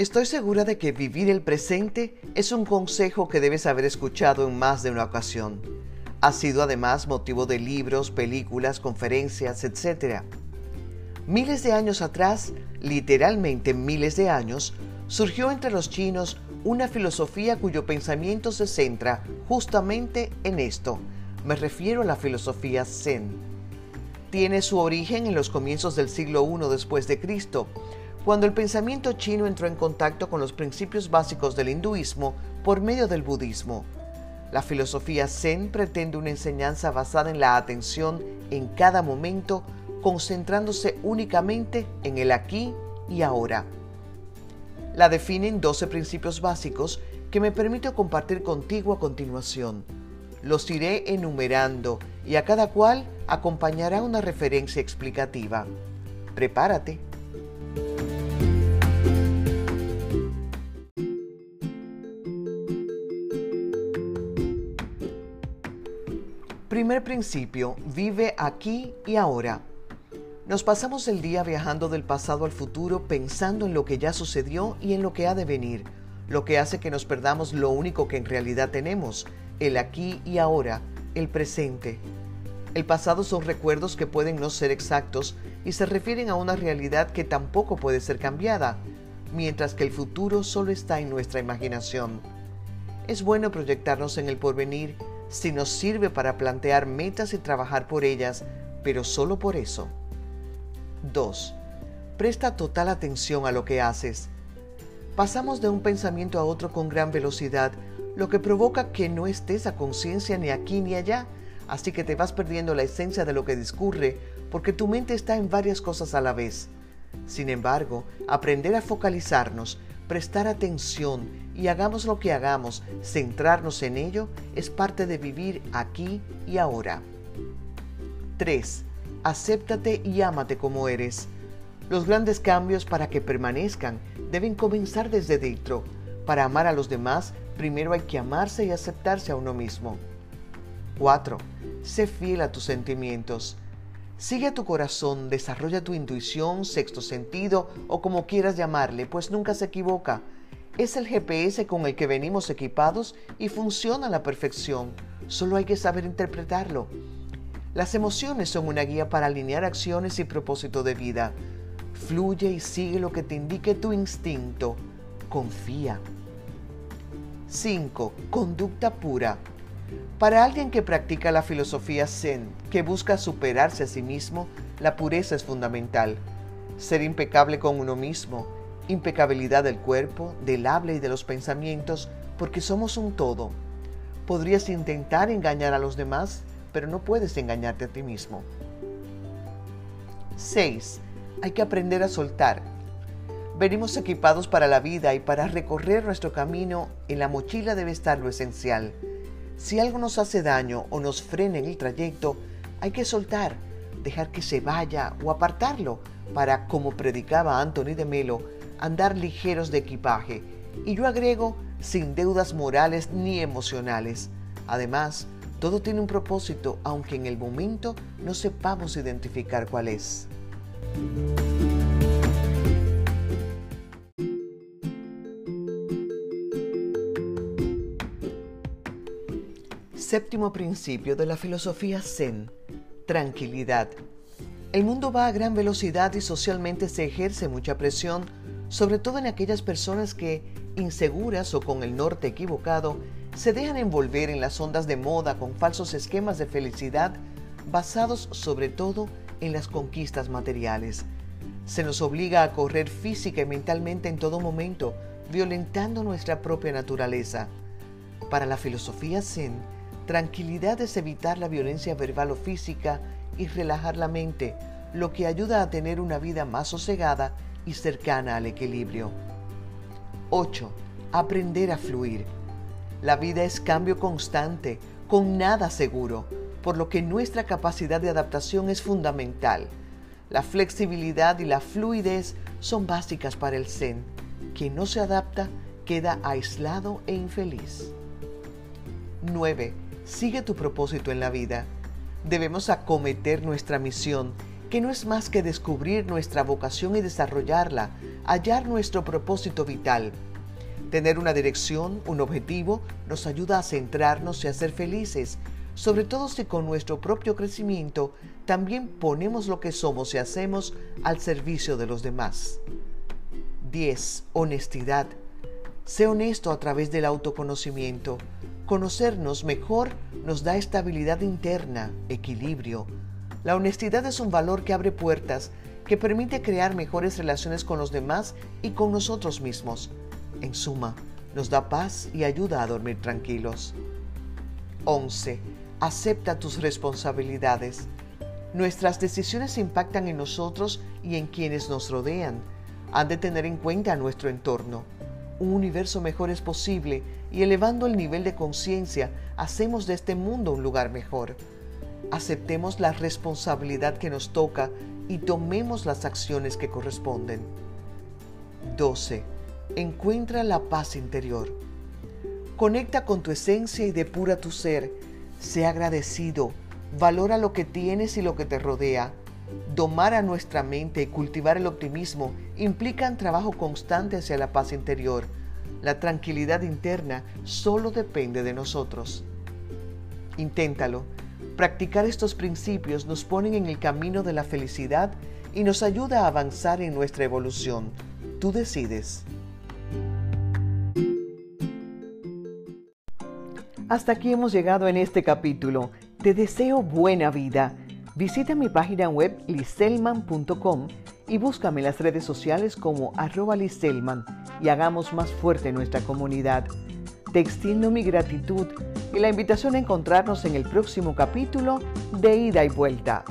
Estoy segura de que vivir el presente es un consejo que debes haber escuchado en más de una ocasión. Ha sido además motivo de libros, películas, conferencias, etc. Miles de años atrás, literalmente miles de años, surgió entre los chinos una filosofía cuyo pensamiento se centra justamente en esto. Me refiero a la filosofía Zen. Tiene su origen en los comienzos del siglo I después de Cristo cuando el pensamiento chino entró en contacto con los principios básicos del hinduismo por medio del budismo. La filosofía zen pretende una enseñanza basada en la atención en cada momento, concentrándose únicamente en el aquí y ahora. La definen 12 principios básicos que me permito compartir contigo a continuación. Los iré enumerando y a cada cual acompañará una referencia explicativa. Prepárate. Primer principio, vive aquí y ahora. Nos pasamos el día viajando del pasado al futuro pensando en lo que ya sucedió y en lo que ha de venir, lo que hace que nos perdamos lo único que en realidad tenemos, el aquí y ahora, el presente. El pasado son recuerdos que pueden no ser exactos y se refieren a una realidad que tampoco puede ser cambiada, mientras que el futuro solo está en nuestra imaginación. Es bueno proyectarnos en el porvenir si nos sirve para plantear metas y trabajar por ellas, pero solo por eso. 2. Presta total atención a lo que haces. Pasamos de un pensamiento a otro con gran velocidad, lo que provoca que no estés a conciencia ni aquí ni allá, así que te vas perdiendo la esencia de lo que discurre porque tu mente está en varias cosas a la vez. Sin embargo, aprender a focalizarnos, prestar atención y hagamos lo que hagamos, centrarnos en ello es parte de vivir aquí y ahora. 3. Acéptate y ámate como eres. Los grandes cambios para que permanezcan deben comenzar desde dentro. Para amar a los demás, primero hay que amarse y aceptarse a uno mismo. 4. Sé fiel a tus sentimientos. Sigue a tu corazón, desarrolla tu intuición, sexto sentido o como quieras llamarle, pues nunca se equivoca. Es el GPS con el que venimos equipados y funciona a la perfección. Solo hay que saber interpretarlo. Las emociones son una guía para alinear acciones y propósito de vida. Fluye y sigue lo que te indique tu instinto. Confía. 5. Conducta pura. Para alguien que practica la filosofía Zen, que busca superarse a sí mismo, la pureza es fundamental. Ser impecable con uno mismo, impecabilidad del cuerpo, del habla y de los pensamientos, porque somos un todo. Podrías intentar engañar a los demás, pero no puedes engañarte a ti mismo. 6. Hay que aprender a soltar. Venimos equipados para la vida y para recorrer nuestro camino en la mochila debe estar lo esencial si algo nos hace daño o nos frena en el trayecto, hay que soltar, dejar que se vaya o apartarlo para, como predicaba Anthony de Melo, andar ligeros de equipaje. Y yo agrego, sin deudas morales ni emocionales. Además, todo tiene un propósito, aunque en el momento no sepamos identificar cuál es. Séptimo principio de la filosofía Zen, tranquilidad. El mundo va a gran velocidad y socialmente se ejerce mucha presión, sobre todo en aquellas personas que, inseguras o con el norte equivocado, se dejan envolver en las ondas de moda con falsos esquemas de felicidad basados sobre todo en las conquistas materiales. Se nos obliga a correr física y mentalmente en todo momento, violentando nuestra propia naturaleza. Para la filosofía Zen, Tranquilidad es evitar la violencia verbal o física y relajar la mente, lo que ayuda a tener una vida más sosegada y cercana al equilibrio. 8. Aprender a fluir. La vida es cambio constante, con nada seguro, por lo que nuestra capacidad de adaptación es fundamental. La flexibilidad y la fluidez son básicas para el Zen. Quien no se adapta queda aislado e infeliz. 9. Sigue tu propósito en la vida. Debemos acometer nuestra misión, que no es más que descubrir nuestra vocación y desarrollarla, hallar nuestro propósito vital. Tener una dirección, un objetivo, nos ayuda a centrarnos y a ser felices, sobre todo si con nuestro propio crecimiento también ponemos lo que somos y hacemos al servicio de los demás. 10. Honestidad. Sé honesto a través del autoconocimiento. Conocernos mejor nos da estabilidad interna, equilibrio. La honestidad es un valor que abre puertas, que permite crear mejores relaciones con los demás y con nosotros mismos. En suma, nos da paz y ayuda a dormir tranquilos. 11. Acepta tus responsabilidades. Nuestras decisiones impactan en nosotros y en quienes nos rodean. Han de tener en cuenta nuestro entorno. Un universo mejor es posible y elevando el nivel de conciencia hacemos de este mundo un lugar mejor. Aceptemos la responsabilidad que nos toca y tomemos las acciones que corresponden. 12 encuentra la paz interior. Conecta con tu esencia y depura tu ser. Sé agradecido. Valora lo que tienes y lo que te rodea. Domar a nuestra mente y cultivar el optimismo implican trabajo constante hacia la paz interior. La tranquilidad interna solo depende de nosotros. Inténtalo. Practicar estos principios nos ponen en el camino de la felicidad y nos ayuda a avanzar en nuestra evolución. Tú decides. Hasta aquí hemos llegado en este capítulo. Te deseo buena vida. Visita mi página web liselman.com y búscame en las redes sociales como arroba liselman y hagamos más fuerte nuestra comunidad. Te extiendo mi gratitud y la invitación a encontrarnos en el próximo capítulo de Ida y Vuelta.